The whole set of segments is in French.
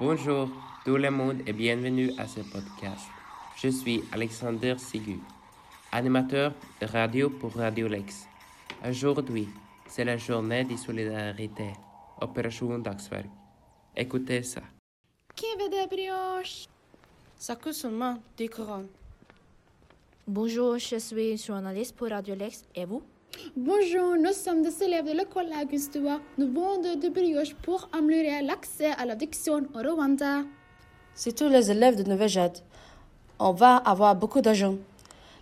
Bonjour tout le monde et bienvenue à ce podcast. Je suis Alexander Sigu, animateur de radio pour Radio Lex. Aujourd'hui, c'est la journée de solidarité, Opération Dagsverk. Écoutez ça. Qui veut des brioches? Ça coûte seulement 10 couronnes. Bonjour, je suis journaliste pour Radio Lex. Et vous? Bonjour, nous sommes des élèves de l'école Augustua. Nous vendons des brioches pour améliorer l'accès à l'addiction au Rwanda. C'est tous les élèves de Nouvelle-Jade. On va avoir beaucoup d'argent.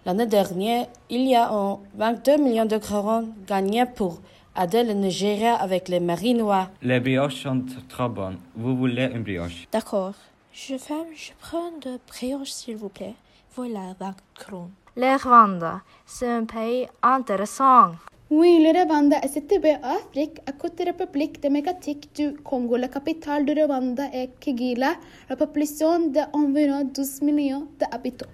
L'année dernière, il y a un 22 millions de couronnes gagnés pour aider le Nigeria avec les marinois. Les brioches sont trop bonnes. Vous voulez une brioche? D'accord. Je fais, je prends de brioches, s'il vous plaît. Voilà 20 couronnes. Le Rwanda, c'est un pays intéressant. Oui, le Rwanda est situé en Afrique à côté de la République démocratique du Congo. La capitale du Rwanda est Kigali. La population d'environ 12 millions d'habitants.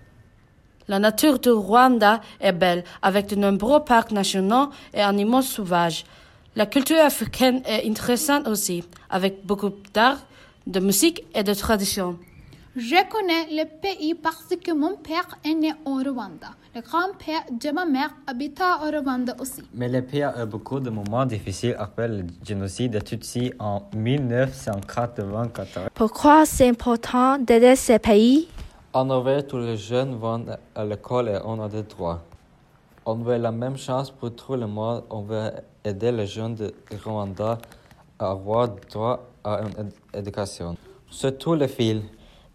La nature du Rwanda est belle, avec de nombreux parcs nationaux et animaux sauvages. La culture africaine est intéressante aussi, avec beaucoup d'art, de musique et de traditions. Je connais le pays parce que mon père est né au Rwanda. Le grand-père de ma mère habita au Rwanda aussi. Mais le pays a eu beaucoup de moments difficiles après le génocide de Tutsis en 1994. Pourquoi c'est important d'aider ces pays? En Norvège, tous les jeunes vont à l'école et on a des droits. On veut la même chance pour tout le monde. On veut aider les jeunes de Rwanda à avoir droit à une éducation. Surtout les filles.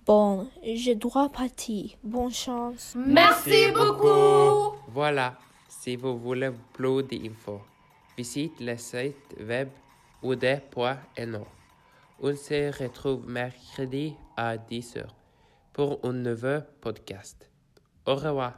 Bon, je dois partir. Bonne chance. Merci beaucoup. Voilà, si vous voulez plus d'infos, visite le site web ud.no. On se retrouve mercredi à 10h pour un nouveau podcast. Au revoir.